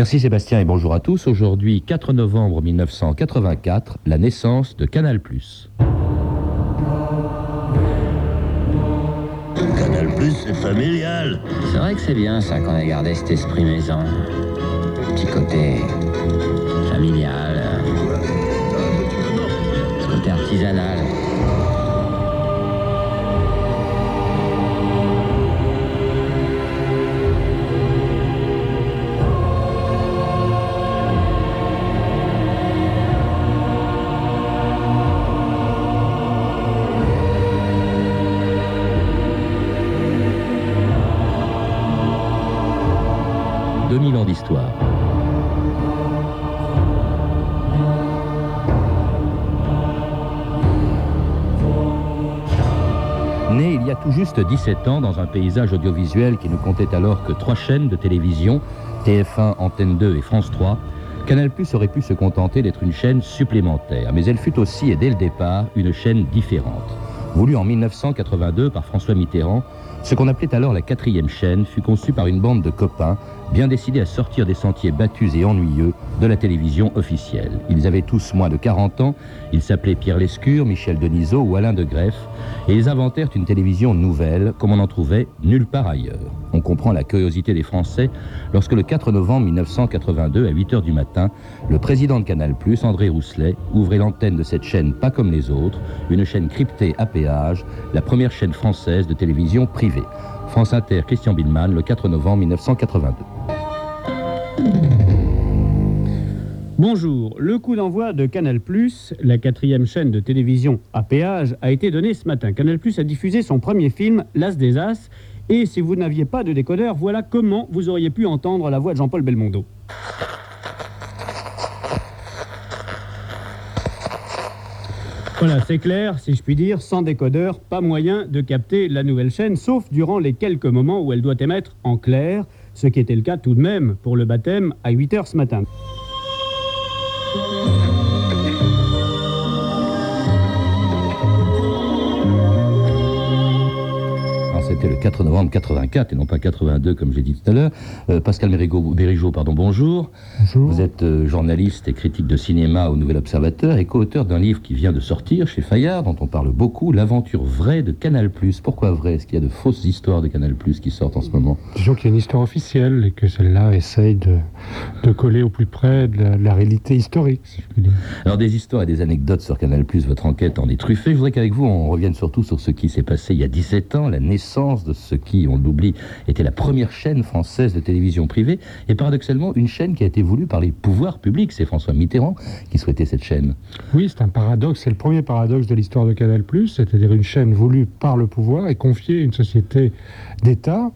Merci Sébastien et bonjour à tous. Aujourd'hui, 4 novembre 1984, la naissance de Canal+. Canal Plus, c'est familial. C'est vrai que c'est bien ça qu'on a gardé cet esprit maison. Petit côté familial, ce côté artisanal. D'histoire. Né il y a tout juste 17 ans dans un paysage audiovisuel qui ne comptait alors que trois chaînes de télévision, TF1, Antenne 2 et France 3, Canal Plus aurait pu se contenter d'être une chaîne supplémentaire, mais elle fut aussi et dès le départ une chaîne différente. Voulue en 1982 par François Mitterrand, ce qu'on appelait alors la quatrième chaîne fut conçu par une bande de copains bien décidés à sortir des sentiers battus et ennuyeux de la télévision officielle. Ils avaient tous moins de 40 ans, ils s'appelaient Pierre Lescure, Michel Denisot ou Alain de Greff, et ils inventèrent une télévision nouvelle comme on n'en trouvait nulle part ailleurs. On comprend la curiosité des Français lorsque le 4 novembre 1982, à 8 h du matin, le président de Canal+, André Rousselet, ouvrait l'antenne de cette chaîne pas comme les autres, une chaîne cryptée à péage, la première chaîne française de télévision privée. France Inter, Christian Billman, le 4 novembre 1982. Bonjour, le coup d'envoi de Canal+, la quatrième chaîne de télévision à péage, a été donné ce matin. Canal+, a diffusé son premier film, L'As des As, et si vous n'aviez pas de décodeur, voilà comment vous auriez pu entendre la voix de Jean-Paul Belmondo. Voilà, c'est clair, si je puis dire, sans décodeur, pas moyen de capter la nouvelle chaîne, sauf durant les quelques moments où elle doit émettre en clair, ce qui était le cas tout de même pour le baptême à 8 h ce matin. C'était le 4 novembre 84 et non pas 82 comme j'ai dit tout à l'heure. Euh, Pascal Bérigeau, pardon, bonjour. Bonjour. Vous êtes euh, journaliste et critique de cinéma au Nouvel Observateur et co-auteur d'un livre qui vient de sortir chez Fayard, dont on parle beaucoup, L'aventure vraie de Canal+. Pourquoi vrai? Est-ce qu'il y a de fausses histoires de Canal+, qui sortent en ce moment? Disons qu'il y a une histoire officielle et que celle-là essaye de, de, coller au plus près de la, réalité historique, si je puis dire. Alors des histoires et des anecdotes sur Canal+, votre enquête en est truffée. Je voudrais qu'avec vous, on revienne surtout sur ce qui s'est passé il y a 17 ans, la naissance de ce qui, on l'oublie, était la première chaîne française de télévision privée, et paradoxalement une chaîne qui a été voulue par les pouvoirs publics. C'est François Mitterrand qui souhaitait cette chaîne. Oui, c'est un paradoxe, c'est le premier paradoxe de l'histoire de Canal+, c'est-à-dire une chaîne voulue par le pouvoir et confiée à une société d'État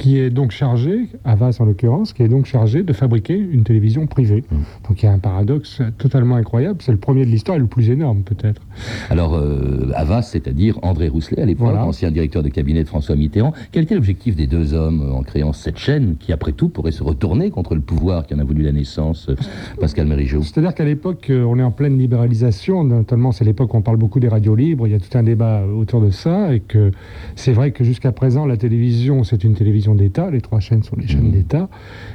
qui est donc chargé, Avas en l'occurrence, qui est donc chargé de fabriquer une télévision privée. Mm. Donc il y a un paradoxe totalement incroyable. C'est le premier de l'histoire et le plus énorme peut-être. Alors euh, Avas, c'est-à-dire André Rousselet, à l'époque, ancien directeur de cabinet de François Mitterrand. Quel était l'objectif des deux hommes euh, en créant cette chaîne qui, après tout, pourrait se retourner contre le pouvoir qui en a voulu la naissance, euh, Pascal Mérigeau C'est-à-dire qu'à l'époque, on est en pleine libéralisation. Notamment, c'est l'époque où on parle beaucoup des radios libres. Il y a tout un débat autour de ça et que c'est vrai que jusqu'à présent, la télévision, c'est une télévision d'État, les trois chaînes sont les chaînes mmh. d'État,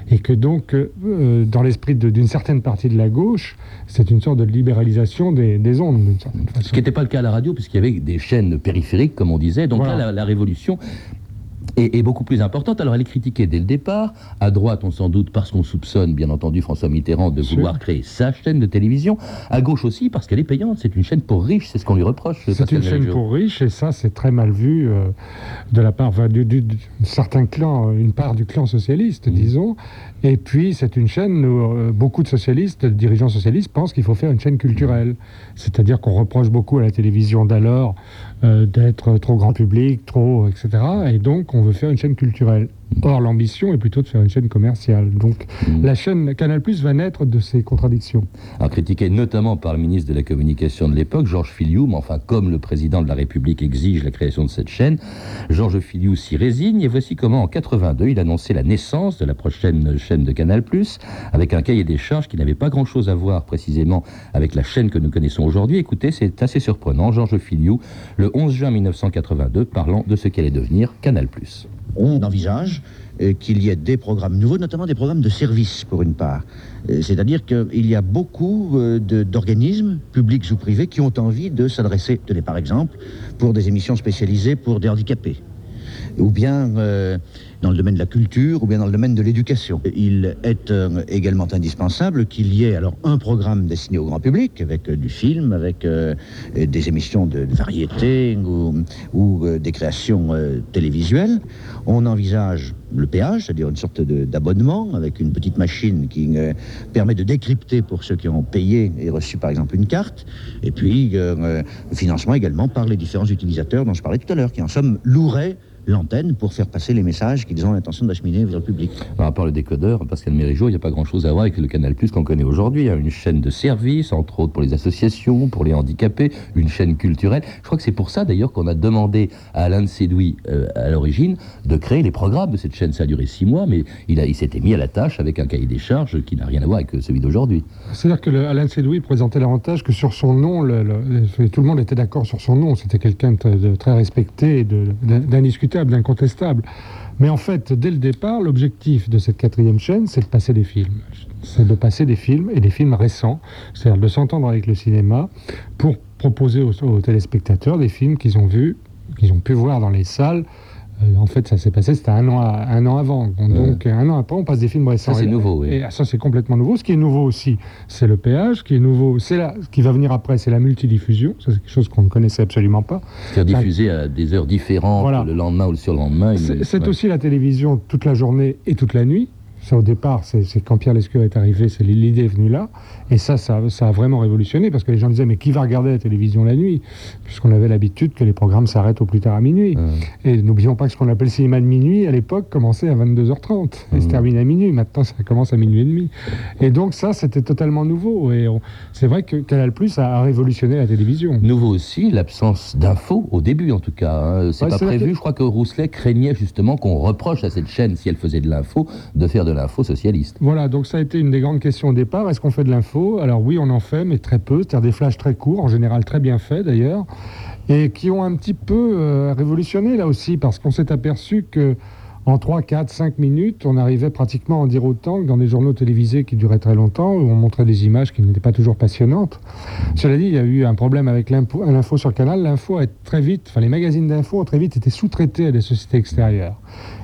et que donc, euh, dans l'esprit d'une certaine partie de la gauche, c'est une sorte de libéralisation des, ondes, d'une certaine façon. Ce qui n'était pas le cas à la radio, puisqu'il y avait des chaînes périphériques, comme on disait. Donc là, la révolution est, beaucoup plus importante. Alors elle est critiquée dès le départ. À droite, on sans doute parce qu'on soupçonne, bien entendu, François Mitterrand de vouloir créer sa chaîne de télévision. À gauche aussi, parce qu'elle est payante. C'est une chaîne pour riches, c'est ce qu'on lui reproche. C'est une chaîne pour riches, et ça, c'est très mal vu euh, de la part d'un certain clan, une part du clan socialiste, mmh. disons. Et puis, c'est une chaîne où euh, beaucoup de socialistes, de dirigeants socialistes, pensent qu'il faut faire une chaîne culturelle. C'est-à-dire qu'on reproche beaucoup à la télévision d'alors euh, d'être trop grand public, trop, etc. Et donc, on veut faire une chaîne culturelle. Or, l'ambition est plutôt de faire une chaîne commerciale. Donc, mm. la chaîne Canal Plus va naître de ces contradictions. Alors, critiqué notamment par le ministre de la Communication de l'époque, Georges Filiou, mais enfin, comme le président de la République exige la création de cette chaîne, Georges Filiou s'y résigne. Et voici comment, en 82, il annonçait la naissance de la prochaine chaîne de Canal Plus, avec un cahier des charges qui n'avait pas grand-chose à voir précisément avec la chaîne que nous connaissons aujourd'hui. Écoutez, c'est assez surprenant. Georges Filiou, le 11 juin 1982, parlant de ce qu'allait devenir Canal Plus. On envisage euh, qu'il y ait des programmes nouveaux, notamment des programmes de service pour une part. Euh, C'est-à-dire qu'il y a beaucoup euh, d'organismes, publics ou privés, qui ont envie de s'adresser, tenez par exemple, pour des émissions spécialisées pour des handicapés, ou bien dans le domaine de la culture, ou bien dans le domaine de l'éducation. Il est euh, également indispensable qu'il y ait alors un programme destiné au grand public, avec euh, du film, avec euh, des émissions de, variété ou, des créations télévisuelles. On envisage le péage, c'est-à-dire une sorte d'abonnement avec une petite machine qui permet de décrypter pour ceux qui ont payé et reçu par exemple une carte. Et puis le financement également par les différents utilisateurs dont je parlais tout à l'heure, qui en somme loueraient l'antenne pour faire passer les messages qu'ils ont l'intention d'acheminer vers le public. Par rapport au décodeur, Pascal Mérigeau, il n'y a pas grand-chose à voir avec le Canal Plus qu'on connaît aujourd'hui. hein. Une chaîne de services, entre autres pour les associations, pour les handicapés, une chaîne culturelle. Je crois que c'est pour ça d'ailleurs qu'on a demandé à Alain de Sédoui, euh, à l'origine, de créer les programmes de cette chaîne. Ça a duré six mois, mais il, a- il s'était mis à la tâche avec un cahier des charges qui n'a rien à voir avec celui d'aujourd'hui. C'est-à-dire que le- Alain Sédoui présentait l'avantage que sur son nom, le- le- tout le monde était d'accord sur son nom. C'était quelqu'un de, très- de très respecté, de- d'incontestable. Mais en fait, dès le départ, l'objectif de cette quatrième chaîne, c'est de passer des films. C'est de passer des films, et des films récents. C'est-à-dire de s'entendre avec le cinéma pour proposer aux téléspectateurs des films qu'ils ont vus, qu'ils ont pu voir dans les salles. Euh, en fait, ça s'est passé, c'était un an, à- un an avant. Donc, un an après, on passe des films récents. Ça, c'est nouveau, oui. Et ça, c'est complètement nouveau. Ce qui est nouveau aussi, c'est le péage. Ce qui est nouveau, c'est la, ce qui va venir après, c'est la multidiffusion. Ça, c'est quelque chose qu'on ne connaissait absolument pas. C'est-à-dire diffusé à des heures différentes, Voilà. le lendemain ou le surlendemain. C'est c'est ouais. aussi la télévision toute la journée et toute la nuit. Ça, au départ, c'est quand Pierre Lescure est arrivé, c'est l'idée est venue là. Et ça, ça, ça a vraiment révolutionné parce que les gens disaient, mais qui va regarder la télévision la nuit? Puisqu'on avait l'habitude que les programmes s'arrêtent au plus tard à minuit. Et n'oublions pas que ce qu'on appelle cinéma de minuit, à l'époque, commençait à 22h30 et se termine à minuit. Maintenant, ça commence à minuit et demi. Et donc, ça, c'était totalement nouveau. Et on- c'est vrai que Canal Plus a, a révolutionné la télévision. Nouveau aussi, l'absence d'infos, au début en tout cas. hein. C'est Ouais, pas prévu. que- Je crois que Rousselet craignait justement qu'on reproche à cette chaîne, si elle faisait de l'info, de faire de l'info. Voilà, donc ça a été une des grandes questions au départ. Est-ce qu'on fait de l'info? Alors oui, on en fait, mais très peu, c'est-à-dire des flashs très courts, en général très bien faits d'ailleurs, et qui ont un petit peu euh, révolutionné là aussi, parce qu'on s'est aperçu que en 3, 4, 5 minutes, on arrivait pratiquement à en dire autant que dans des journaux télévisés qui duraient très longtemps, où on montrait des images qui n'étaient pas toujours passionnantes. Cela dit, il y a eu un problème avec l'info sur Canal. L'info très vite, enfin les magazines d'info ont très vite été sous-traités à des sociétés extérieures.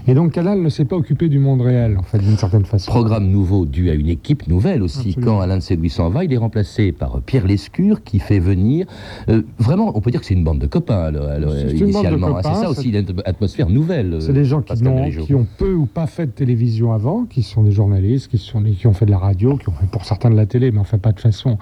Et donc Canal ne s'est pas occupé du monde réel, en fait, d'une certaine façon. Programme nouveau dû à une équipe nouvelle aussi. Absolument. Quand Alain de Séduit s'en va, il est remplacé par Pierre Lescure qui fait venir. euh, vraiment, on peut dire que c'est une bande de copains alors, initialement. hein. c'est ça aussi, une atmosphère nouvelle. C'est des gens qui, Mérigeau. qui ont peu ou pas fait de télévision avant, qui sont des journalistes, qui, sont, des- qui ont fait de la radio, qui ont fait pour certains de la télé, mais enfin pas de façon,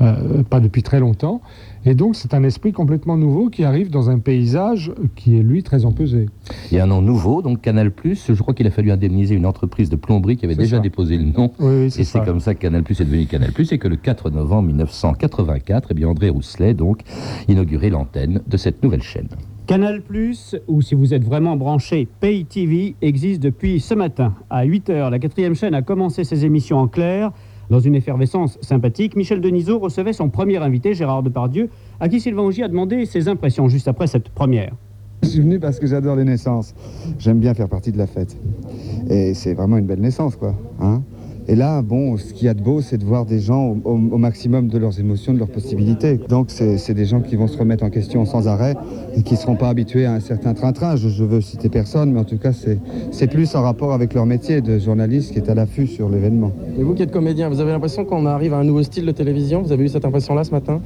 euh, pas depuis très longtemps. Et donc c'est un esprit complètement nouveau qui arrive dans un paysage qui est lui très empesé. Il y a un nom nouveau, donc Canal+. Je crois qu'il a fallu indemniser une entreprise de plomberie qui avait déjà ça. déposé le nom. Oui, oui, Et c'est comme ça que Canal Plus est devenu Canal Plus et que le 4 novembre 1984, eh bien André Rousselet donc inaugurait l'antenne de cette nouvelle chaîne. Canal Plus, ou si vous êtes vraiment branché, Pay TV existe depuis ce matin. À 8h, la quatrième chaîne a commencé ses émissions en clair. Dans une effervescence sympathique, Michel Denisot recevait son premier invité, Gérard Depardieu, à qui Sylvain Augier a demandé ses impressions juste après cette première. Je suis venu parce que j'adore les naissances. J'aime bien faire partie de la fête. Et c'est vraiment une belle naissance, quoi. hein. Et là, bon, ce qu'il y a de beau, c'est de voir des gens au, maximum de leurs émotions, de leurs possibilités. Donc, c'est des gens qui vont se remettre en question sans arrêt et qui ne seront pas habitués à un certain train-train. Je, je veux citer personne, mais en tout cas, c'est plus en rapport avec leur métier de journaliste qui est à l'affût sur l'événement. Et vous qui êtes comédien, vous avez l'impression qu'on arrive à un nouveau style de télévision? Vous avez eu cette impression-là ce matin?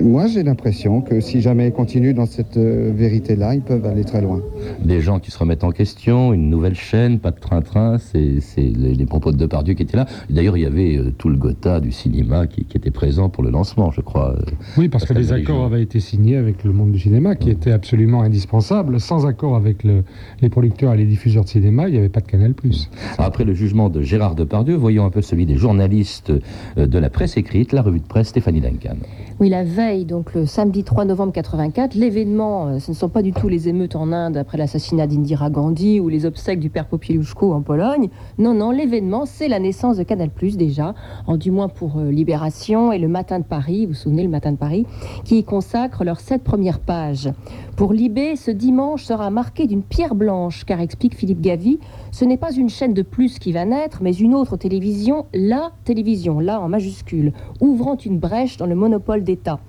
Moi, j'ai l'impression que si jamais ils continuent dans cette euh, vérité-là, ils peuvent aller très loin. Des gens qui se remettent en question, une nouvelle chaîne, pas de train-train, c'est les, les propos de Depardieu qui étaient là. D'ailleurs, il y avait euh, tout le Gotha du cinéma qui, qui était présent pour le lancement, je crois. euh. Oui, parce que les accords avaient été signés avec le monde du cinéma, qui était absolument indispensable. Sans accord avec le- les producteurs et les diffuseurs de cinéma, il n'y avait pas de Canal+. Après le jugement de Gérard Depardieu, voyons un peu celui des journalistes euh, de la presse écrite, la revue de presse Stéphanie Duncan. Oui, la veille, donc le samedi 3 novembre 84, l'événement, euh, ce ne sont pas du tout les émeutes en Inde après l'assassinat d'Indira Gandhi ou les obsèques du père Popilushko en Pologne. Non, non, l'événement, c'est la naissance de Canal+, déjà, en du moins pour euh, Libération et le Matin de Paris, vous vous souvenez, le Matin de Paris, qui y consacrent leurs sept premières pages. Pour Libé, ce dimanche sera marqué d'une pierre blanche, car explique Philippe Gavy, ce n'est pas une chaîne de plus qui va naître, mais une autre télévision, la télévision, là en majuscule, ouvrant une brèche dans le monopole d'État.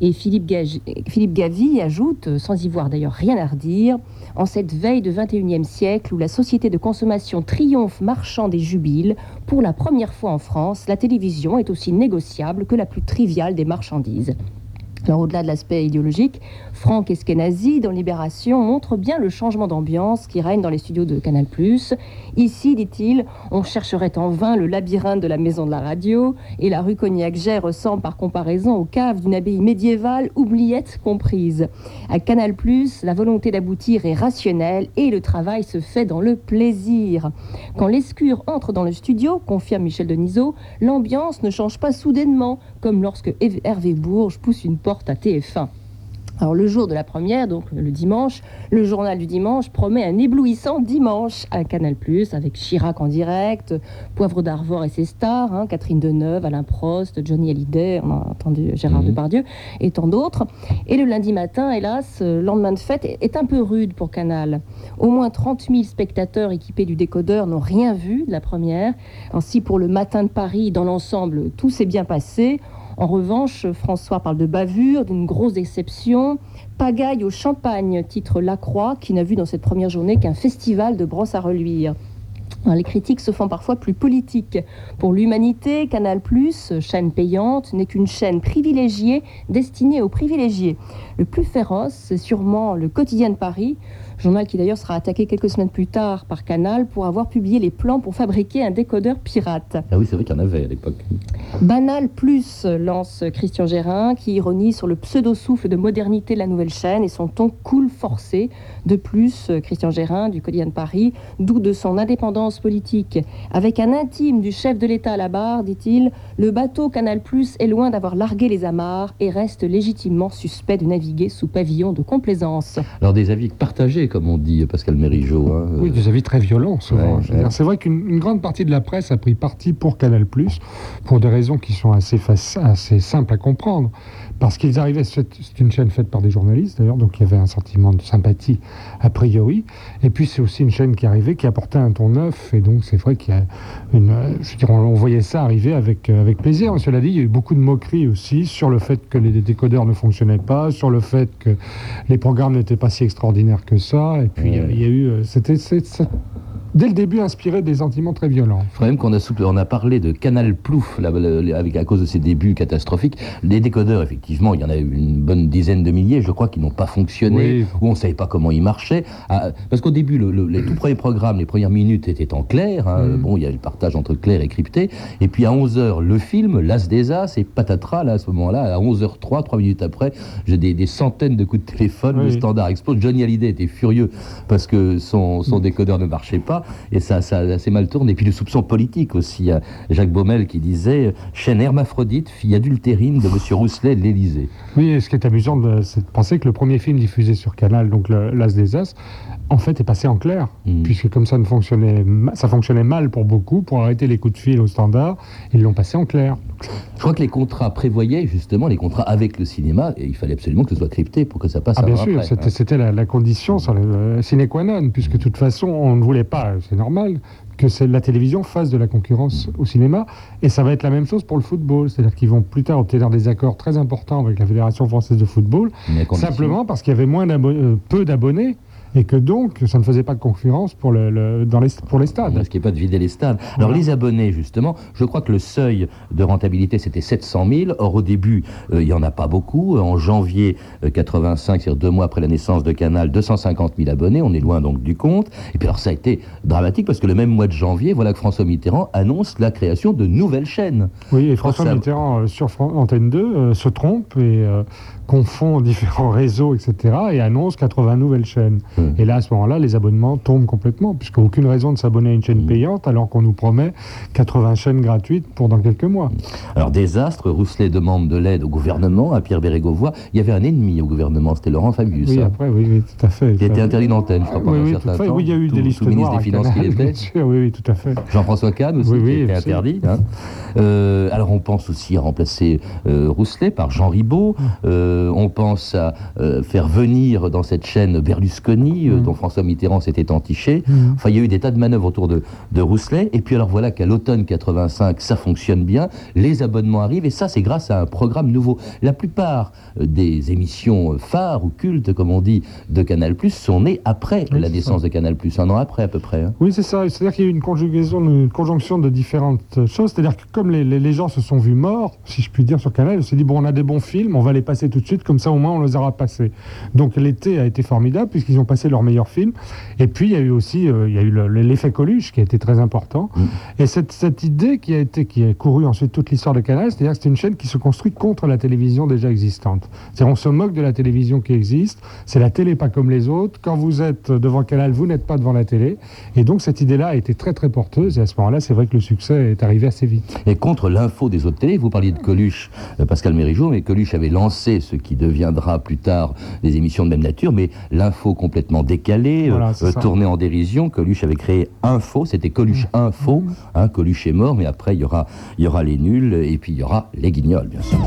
Et Philippe, Gavy ajoute, sans y voir d'ailleurs rien à redire, en cette veille de 21e siècle où la société de consommation triomphe marchande et jubile, pour la première fois en France, la télévision est aussi négociable que la plus triviale des marchandises. Alors au-delà de l'aspect idéologique, Franck Eskenazi, dans Libération, montre bien le changement d'ambiance qui règne dans les studios de Canal+. Ici, dit-il, on chercherait en vain le labyrinthe de la maison de la radio, et la rue Cognac-Jet ressemble par comparaison aux caves d'une abbaye médiévale, oubliette comprise. À Canal+, la volonté d'aboutir est rationnelle et le travail se fait dans le plaisir. Quand l'escure entre dans le studio, confirme Michel Denisot, l'ambiance ne change pas soudainement, comme lorsque Hervé Bourges pousse une porte à TF1. Alors le jour de la première, donc le dimanche, le journal du dimanche promet un éblouissant dimanche à Canal+, avec Chirac en direct, Poivre d'Arvor et ses stars, hein, Catherine Deneuve, Alain Prost, Johnny Hallyday, on a entendu Gérard Mhm. Depardieu, et tant d'autres. Et le lundi matin, hélas, euh, lendemain de fête, est un peu rude pour Canal. Au moins 30 000 spectateurs équipés du décodeur n'ont rien vu de la première. Ainsi, pour le matin de Paris, dans l'ensemble, tout s'est bien passé. En revanche, François parle de bavure, d'une grosse déception. Pagaille au champagne, titre Lacroix, qui n'a vu dans cette première journée qu'un festival de brosses à reluire. Alors, les critiques se font parfois plus politiques. Pour l'humanité, Canal+, chaîne payante, n'est qu'une chaîne privilégiée destinée aux privilégiés. Le plus féroce, c'est sûrement le Quotidien de Paris, journal qui d'ailleurs sera attaqué quelques semaines plus tard par Canal pour avoir publié les plans pour fabriquer un décodeur pirate. Ah oui, c'est vrai qu'il y en avait à l'époque. Banal Plus lance Christian Gérin qui ironise sur le pseudo-souffle de modernité de la nouvelle chaîne et son ton cool forcé. De plus, Christian Gérin du quotidien de Paris doute de son indépendance politique. Avec un intime du chef de l'État à la barre, dit-il, le bateau Canal Plus est loin d'avoir largué les amarres et reste légitimement suspect de naviguer sous pavillon de complaisance. Alors des avis partagés, comme on dit Pascal Mérigeau. hein. Oui, des avis très violents souvent. Ouais, ouais. C'est vrai qu'une une grande partie de la presse a pris parti pour Canal+, pour des raisons qui sont assez, assez simples à comprendre. Parce qu'ils arrivaient, c'est une chaîne faite par des journalistes d'ailleurs, donc il y avait un sentiment de sympathie a priori. Et puis c'est aussi une chaîne qui arrivait, qui apportait un ton neuf, et donc c'est vrai qu'il y a une, je veux dire, on, on voyait ça arriver avec, euh, avec plaisir. Mais cela dit, il y a eu beaucoup de moqueries aussi sur le fait que les décodeurs ne fonctionnaient pas, sur le fait que les programmes n'étaient pas si extraordinaires que ça. Et puis Ouais. il y a eu, euh, c'était, dès le début inspiré des sentiments très violents. Il même qu'on a, on a parlé de Canal Plouf là, avec, à cause de ses débuts catastrophiques. Les décodeurs, effectivement, il y en a eu une bonne dizaine de milliers, je crois, qui n'ont pas fonctionné, Oui. où on ne savait pas comment ils marchaient. Ah, parce qu'au début, le- le- les tout premiers programmes, les premières minutes étaient en clair. hein. Mm. Bon, il y a le partage entre clair et crypté. Et puis à 11h, le film, L'As des As, et patatras, là, à ce moment-là, à 11h03, trois minutes après, j'ai des, des centaines de coups de téléphone, le standard explose. Johnny Hallyday était furieux parce que son, Mm. son décodeur ne marchait pas, et ça, ça assez mal tourné. Et puis le soupçon politique aussi. A Jacques Baumel qui disait chaîne hermaphrodite, fille adultérine de Monsieur Rousselet de l'Élysée. Oui, et ce qui est amusant, c'est de penser que le premier film diffusé sur Canal, donc L'As des As, en fait est passé en clair, Mm. puisque comme ça ne fonctionnait, ça fonctionnait mal pour beaucoup, pour arrêter les coups de fil au standard, ils l'ont passé en clair. Je crois que les contrats prévoyaient justement les contrats avec le cinéma, et il fallait absolument que ce soit crypté pour que ça passe Ah bien sûr, c'était hein. c'était la, la condition sur le euh, sine qua non, puisque de toute façon, on ne voulait pas, c'est normal, que la télévision fasse de la concurrence au cinéma, et ça va être la même chose pour le football, c'est-à-dire qu'ils vont plus tard obtenir des accords très importants avec la Fédération française de football, simplement parce qu'il y avait moins euh, peu d'abonnés, et que donc ça ne faisait pas de concurrence pour, le, le- dans les, pour les stades. Ne risquez pas de vider les stades. Alors Voilà. les abonnés, justement, je crois que le seuil de rentabilité, c'était 700 000. Or, au début, euh, il n'y en a pas beaucoup. En janvier euh, 85, c'est-à-dire deux mois après la naissance de Canal, 250 000 abonnés. On est loin donc du compte. Et puis alors, ça a été dramatique parce que le même mois de janvier, voilà que François Mitterrand annonce la création de nouvelles chaînes. Oui, et François Mitterrand, euh, sur Fran- Antenne 2, euh, se trompe et confond différents réseaux, etc., et annonce 80 nouvelles chaînes. Et là, à ce moment-là, les abonnements tombent complètement, puisqu'il aucune raison de s'abonner à une chaîne payante alors qu'on nous promet 80 chaînes gratuites pour dans quelques mois. Alors, désastre, Rousselet demande de l'aide au gouvernement, à Pierre Bérégovoy. Il y avait un ennemi au gouvernement, c'était Laurent Fabius. Oui, hein, après, oui, oui, tout à fait. qui était interdit d'antenne, je crois, pendant Oui, un oui, certain temps. Il y a eu Tout- des listes noires des Finances qu'il Canal, était. bien sûr, oui, oui, tout à fait. Jean-François Kahn aussi, Oui, qui était interdit. hein. Euh, alors on pense aussi à remplacer euh, Rousselet par Jean Ribaud. Euh, on pense à euh, faire venir dans cette chaîne Berlusconi, euh, Mm. dont François Mitterrand s'était entiché. Mm. Enfin, il y a eu des tas de manœuvres autour de, de Rousselet. Et puis alors voilà qu'à l'automne 85, ça fonctionne bien. Les abonnements arrivent et ça, c'est grâce à un programme nouveau. La plupart euh, des émissions euh, phares ou cultes, comme on dit, de Canal+, sont nées après Oui, la naissance de Canal+, un an après à peu près. hein. Oui, c'est ça. C'est-à-dire qu'il y a eu une conjugaison, une conjonction de différentes choses. C'est-à-dire que comme les, les- les gens se sont vus morts, si je puis dire, sur Canal, on s'est dit, bon, on a des bons films, on va les passer tout de suite, comme ça au moins on les aura passés. Donc l'été a été formidable, puisqu'ils ont passé leurs meilleurs films. Et puis il y a eu aussi euh, il y a eu le- l'effet Coluche, qui a été très important. Mm. Et cette, cette idée qui a, été, qui a couru ensuite toute l'histoire de Canal, c'est-à-dire que c'est une chaîne qui se construit contre la télévision déjà existante. C'est-à-dire on se moque de la télévision qui existe, c'est la télé pas comme les autres. Quand vous êtes devant Canal, vous n'êtes pas devant la télé. Et donc cette idée-là a été très très porteuse. Et à ce moment-là, c'est vrai que le succès est arrivé assez vite. Et contre l'info des autres télés, vous parliez de Coluche, euh, Pascal Mérigeau, mais Coluche avait lancé ce qui deviendra plus tard des émissions de même nature, mais l'info complètement décalée, Voilà, euh, euh, tournée en dérision. Coluche avait créé Info, c'était Coluche Info. Hein, Coluche est mort, mais après il y aura, il y aura les nuls et puis il y aura les guignols, bien sûr.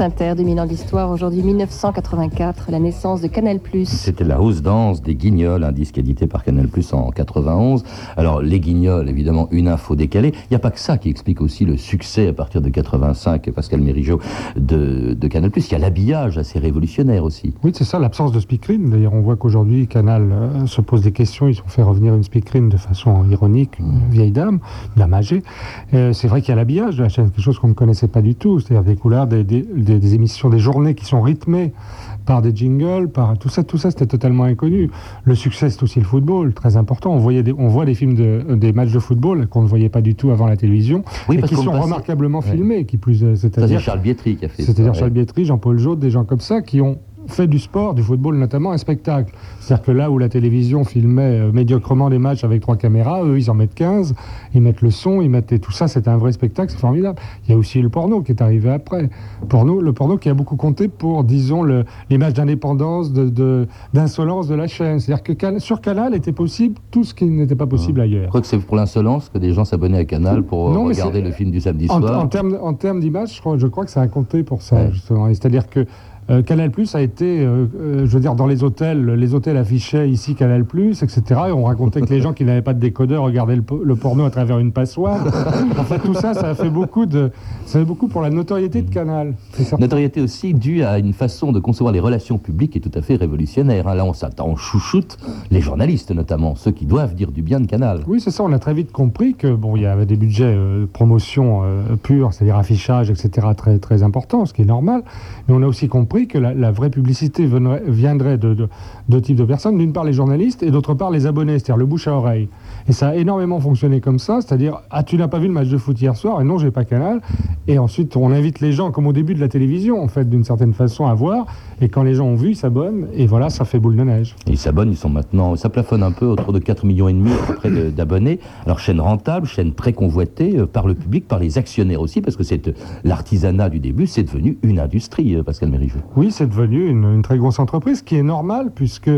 France Inter, 2000 ans d'histoire, aujourd'hui 1984, la naissance de Canal+. C'était la hausse danse des Guignols, un disque édité par Canal Plus en 91. Alors, les Guignols, évidemment, une info décalée. Il n'y a pas que ça qui explique aussi le succès à partir de 85, Pascal Mérigeau, de, de Canal Plus. Il y a l'habillage assez révolutionnaire aussi. Oui, c'est ça, l'absence de speakerine. D'ailleurs, on voit qu'aujourd'hui, Canal euh, se pose des questions. Ils ont fait revenir une speakerine de façon ironique, une vieille dame, dame âgée. Euh, c'est vrai qu'il y a l'habillage de la chaîne, quelque chose qu'on ne connaissait pas du tout. C'est-à-dire des couleurs, des, des- des- des émissions, des journées qui sont rythmées par des jingles, par tout ça, tout ça, c'était totalement inconnu. Le succès, c'est aussi le football, très important. On, voyait des, on voit des films, de, des matchs de football qu'on ne voyait pas du tout avant la télévision, Oui, et qui sont remarquablement Ouais. filmés, qui plus, euh, c'est-à-dire Charles Bietri qui a fait ça. c'est-à-dire. Charles Bietri, Jean-Paul Jaude, des gens comme ça qui ont fait du sport, du football notamment, un spectacle. C'est-à-dire que là où la télévision filmait euh, médiocrement des matchs avec trois caméras, eux, ils en mettent 15, ils mettent le son, ils mettent et tout ça, c'est un vrai spectacle, c'est formidable. Il y a aussi le porno qui est arrivé après. Porno, le porno qui a beaucoup compté pour, disons, l'image d'indépendance, de- de- d'insolence de, la chaîne. C'est-à-dire que sur Canal était possible tout ce qui n'était pas possible Je ailleurs. crois que c'est pour l'insolence que des gens s'abonnaient à Canal pour euh, Non, regarder le film du samedi soir. en termes, en termes d'image, je crois, je crois que ça a compté pour ça, Ouais. justement. C'est-à-dire que euh, Canal Plus a été, euh, euh, je veux dire, dans les hôtels, les hôtels affichaient ici Canal Plus, etc. Et on racontait que les gens qui n'avaient pas de décodeur regardaient le, po- le porno à travers une passoire. en fait, tout ça, ça a fait beaucoup de, ça fait beaucoup pour la notoriété de Canal. Notoriété aussi due à une façon de concevoir les relations publiques qui est tout à fait révolutionnaire. hein. Là, on s'attend, on chouchoute les journalistes notamment, ceux qui doivent dire du bien de Canal. Oui, c'est ça. On a très vite compris que bon, il y avait des budgets promotion purs, c'est-à-dire affichage, etc., très très importants, ce qui est normal. Mais on a aussi compris que la, vraie publicité viendrait de de- deux types de personnes. D'une part, les journalistes, et d'autre part, les abonnés, c'est-à-dire le bouche à oreille. Et ça a énormément fonctionné comme ça, c'est-à-dire ah tu n'as pas vu le match de foot hier soir, et non j'ai pas Canal. Et ensuite, on invite les gens, comme au début de la télévision, en fait, d'une certaine façon, à voir. Et quand les gens ont vu, ils s'abonnent, et voilà, ça fait boule de neige. Ils s'abonnent, ils sont maintenant, ça plafonne un peu autour de 4 millions et demi d'abonnés. Alors chaîne rentable, chaîne très convoitée euh, par le public, par les actionnaires aussi, parce que c'est euh, l'artisanat du début, c'est devenu une industrie, euh, Pascal Mérigeau. Oui, c'est devenu une, très grosse entreprise, ce qui est normal puisque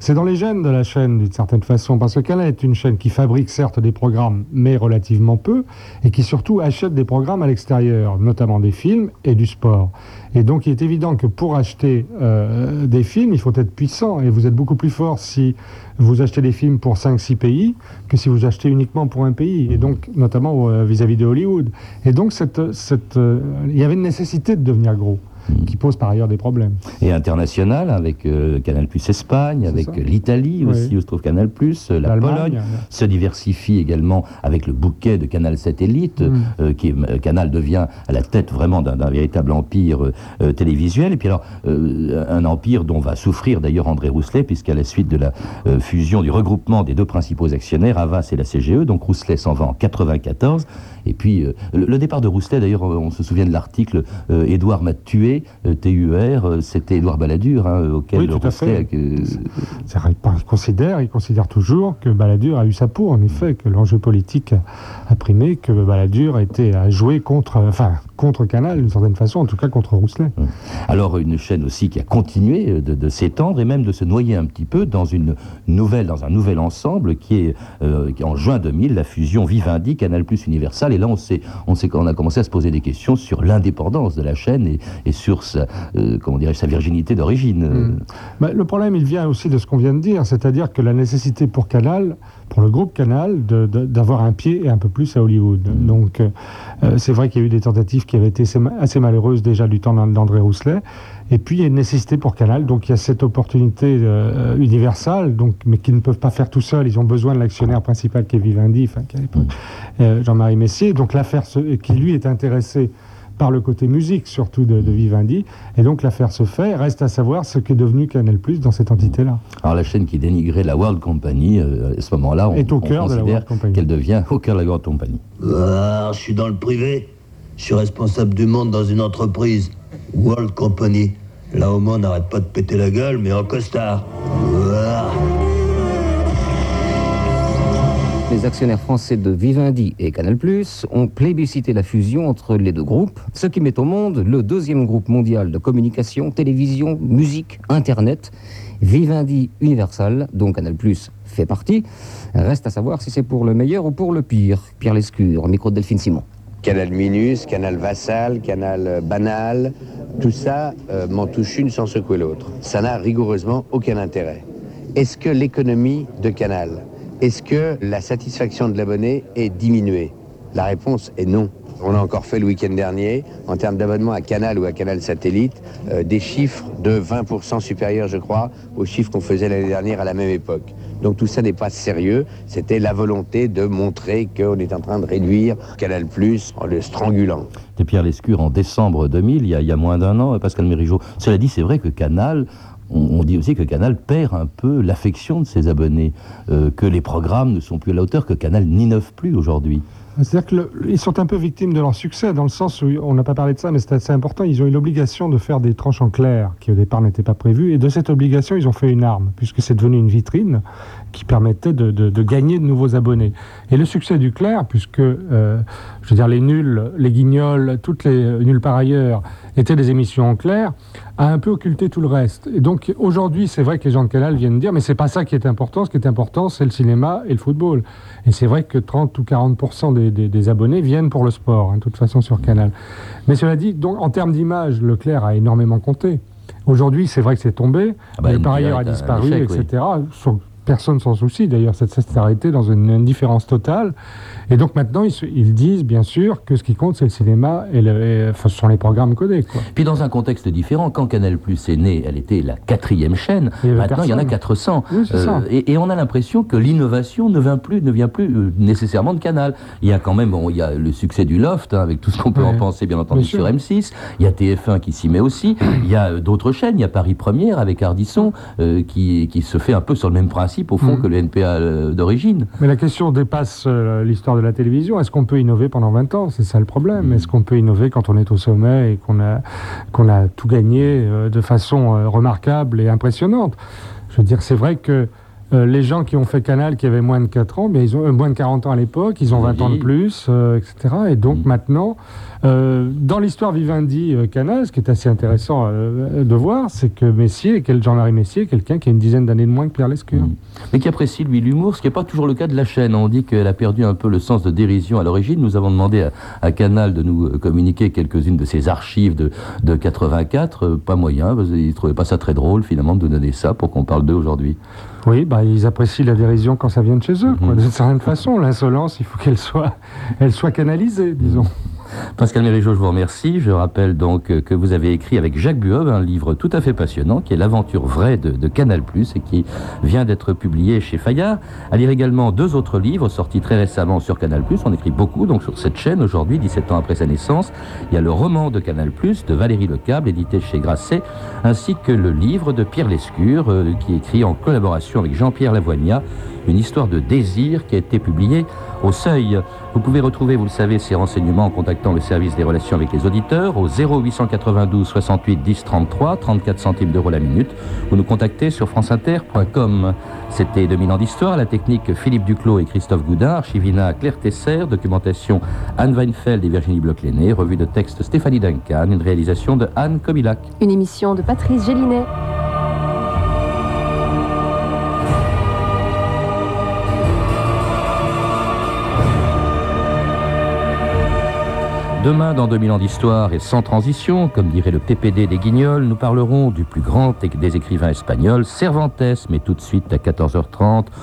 c'est dans les gènes de la chaîne d'une certaine façon, parce que est une chaîne qui fabrique certes des programmes, mais relativement peu, et qui surtout achète des programmes à l'extérieur, notamment des films et du sport. Et donc il est évident que pour acheter euh, des films, il faut être puissant, et vous êtes beaucoup plus fort si vous achetez des films pour 5-6 pays que si vous achetez uniquement pour un pays, et donc notamment euh, vis-à-vis de Hollywood. Et donc euh, il y avait une nécessité de devenir gros, qui pose par ailleurs des problèmes. Et international, avec euh, Canal Plus Espagne, avec euh, l'Italie Oui. aussi, où se trouve Canal Plus, euh, la Pologne, se diversifie également avec le bouquet de Canal Satellite, Mm. euh, qui euh, Canal devient à la tête vraiment d'un véritable empire télévisuel, et puis alors un empire dont va souffrir d'ailleurs André Rousselet, puisqu'à la suite de la fusion, du regroupement des deux principaux actionnaires, Havas et la CGE, donc Rousselet s'en va en 94, et puis le, le départ de Rousselet, d'ailleurs, on se souvient de l'article Édouard m'a tué, euh, TUR, euh, c'était Édouard Balladur, hein, auquel Oui, tout à Rousselet... fait. euh, C'est vrai, Il considère, il considère toujours que Balladur a eu sa peau, en effet, que l'enjeu politique a, a primé, que Balladur était à jouer contre, enfin, contre Canal d'une certaine façon, en tout cas contre Rousselet. Alors une chaîne aussi qui a continué euh, de, de s'étendre et même de se noyer un petit peu dans une nouvelle, dans un nouvel ensemble qui est, euh, en juin 2000 la fusion Vivendi Canal Plus Universal. Et là on s'est, on s'est, on a commencé à se poser des questions sur l'indépendance de la chaîne et, et sur sa, euh, comment dirais sa virginité d'origine. Bah, le problème, il vient aussi de ce qu'on vient de dire, c'est-à-dire que la nécessité pour Canal, pour le groupe Canal, d'avoir un pied et un peu plus à Hollywood. Donc, euh, euh, c'est vrai qu'il y a eu des tentatives qui avaient été assez, ma- assez malheureuses déjà du temps d'An- d'André Rousselet. Et puis, il y a une nécessité pour Canal. Donc, il y a cette opportunité euh, universelle, donc, mais qu'ils ne peuvent pas faire tout seuls. Ils ont besoin de l'actionnaire principal qui est Vivendi, enfin, qui à l'époque, euh, Jean-Marie Messier. Donc, l'affaire, qui lui est intéressé par le côté musique surtout de, de Vivendi. Et donc l'affaire se fait. Reste à savoir ce qu'est devenu Canal Plus dans cette entité-là. Alors la chaîne qui dénigrait la World Company, euh, à ce moment-là, on, Est au cœur considère qu'elle devient au cœur de la World Company. Ah, je suis dans le privé. Je suis responsable du monde dans une entreprise. World Company. Là au moins on n'arrête pas de péter la gueule, mais en costard. Ah. Les actionnaires français de Vivendi et Canal+, ont plébiscité la fusion entre les deux groupes, ce qui met au monde le deuxième groupe mondial de communication, télévision, musique, Internet, Vivendi Universal, dont Canal+, fait partie. Reste à savoir si c'est pour le meilleur ou pour le pire. Pierre Lescure, micro de Delphine Simon. Canal Minus, Canal Vassal, Canal Banal, tout ça euh, m'en touche une sans secouer l'autre. Ça n'a rigoureusement aucun intérêt. Est-ce que l'économie de Canal, est-ce que la satisfaction de l'abonné est diminuée? La réponse est non. On a encore fait le week-end dernier, en termes d'abonnement à Canal ou à Canal Satellite, euh, des chiffres de 20% supérieurs, je crois, aux chiffres qu'on faisait l'année dernière à la même époque. Donc tout ça n'est pas sérieux. C'était la volonté de montrer qu'on est en train de réduire Canal Plus en le strangulant. C'était Pierre Lescure en décembre 2000, il y a, il y a moins d'un an, Pascal Mérigeau. Cela dit, c'est vrai que Canal, on, dit aussi que Canal perd un peu l'affection de ses abonnés, euh, que les programmes ne sont plus à la hauteur, que Canal n'innove plus aujourd'hui. C'est-à-dire qu'ils sont un peu victimes de leur succès, dans le sens où, on n'a pas parlé de ça, mais c'est assez important, ils ont eu l'obligation de faire des tranches en clair, qui au départ n'étaient pas prévues, et de cette obligation, ils ont fait une arme, puisque c'est devenu une vitrine qui permettait de, gagner de nouveaux abonnés. Et le succès du clair, puisque, euh, je veux dire, les nuls, les guignols, toutes les nuls par ailleurs, étaient des émissions en clair, a un peu occulté tout le reste. Et donc, aujourd'hui, c'est vrai que les gens de Canal viennent dire, mais c'est pas ça qui est important, ce qui est important, c'est le cinéma et le football. Et c'est vrai que 30 ou 40% des, des- des abonnés viennent pour le sport, hein, de toute façon, sur Canal. Mais cela dit, donc, en termes d'image, Leclerc a énormément compté. Aujourd'hui, c'est vrai que c'est tombé, Ah bah, mais par ailleurs a un disparu, échec, etc. Personne s'en soucie, d'ailleurs, ça s'est arrêté dans une indifférence totale. Et donc maintenant, ils, se- ils disent, bien sûr, que ce qui compte, c'est le cinéma et, le, et- enfin, ce sont les programmes codés. Quoi. Puis dans un contexte différent, quand Canal Plus est né, elle était la quatrième chaîne. Il Maintenant, il y en a personne. 400. Oui, c'est ça. et, et on a l'impression que l'innovation ne vient plus, ne vient plus euh, nécessairement de Canal. Il y a quand même, bon, il y a le succès du Loft, hein, avec tout ce qu'on peut Ouais. en penser, bien entendu, Bien sur M6. Il y a TF1 qui s'y met aussi. Il y a euh, d'autres chaînes. Il y a Paris Première avec Ardisson, euh, qui, qui se fait un peu sur le même principe, au fond, Mhm. que le NPA euh, d'origine. Mais la question dépasse euh, l'histoire de la télévision. Est-ce qu'on peut innover pendant 20 ans? C'est ça le problème. Est-ce qu'on peut innover quand on est au sommet et qu'on a, qu'on a tout gagné euh, de façon euh, remarquable et impressionnante? Je veux dire, c'est vrai que euh, les gens qui ont fait Canal, qui avaient moins de 4 ans, mais ils ont euh, moins de 40 ans à l'époque, ils ont 20 ans de plus, euh, etc. Et donc maintenant, euh, dans l'histoire Vivendi Canal, ce qui est assez intéressant de voir, c'est que Messier, quel Jean-Marie Messier, quelqu'un qui a une dizaine d'années de moins que Pierre Lescure. Mais qui apprécie, lui, l'humour, ce qui n'est pas toujours le cas de la chaîne. On dit qu'elle a perdu un peu le sens de dérision à l'origine. Nous avons demandé à, à Canal de nous communiquer quelques-unes de ses archives de, de 84. Euh, pas moyen, parce qu'ils ne trouvaient pas ça très drôle, finalement, de nous donner ça pour qu'on parle d'eux aujourd'hui. Oui, bah, ils apprécient la dérision quand ça vient de chez eux. quoi. De certaine façon, l'insolence, il faut qu'elle soit, elle soit canalisée, disons. Pascal Mérigeau, je vous remercie. Je rappelle donc euh, que vous avez écrit avec Jacques Buob un livre tout à fait passionnant qui est L'aventure vraie de, Canal+, et qui vient d'être publié chez Fayard. À lire également deux autres livres sortis très récemment sur Canal+. On écrit beaucoup donc sur cette chaîne aujourd'hui, 17 ans après sa naissance. Il y a le roman de Canal+, de Valérie Lecable, édité chez Grasset, ainsi que le livre de Pierre Lescure, euh, qui est écrit en collaboration avec Jean-Pierre Lavoignat, une histoire de désir qui a été publiée au Seuil. Vous pouvez retrouver, vous le savez, ces renseignements en contactant le service des relations avec les auditeurs au 0892 68 10 33, 34 centimes d'euros la minute, ou nous contacter sur franceinter.com. C'était 2000 ans d'histoire, la technique Philippe Duclos et Christophe Goudin, Archivina Claire Tesser, documentation Anne Weinfeld et Virginie Bloch-Léné, revue de texte Stéphanie Duncan, une réalisation de Anne Kobilac. Une émission de Patrice Gélinet. Demain, dans 2000 ans d'histoire et sans transition, comme dirait le PPD des Guignols, nous parlerons du plus grand des écrivains espagnols, Cervantes, mais tout de suite à 14h30,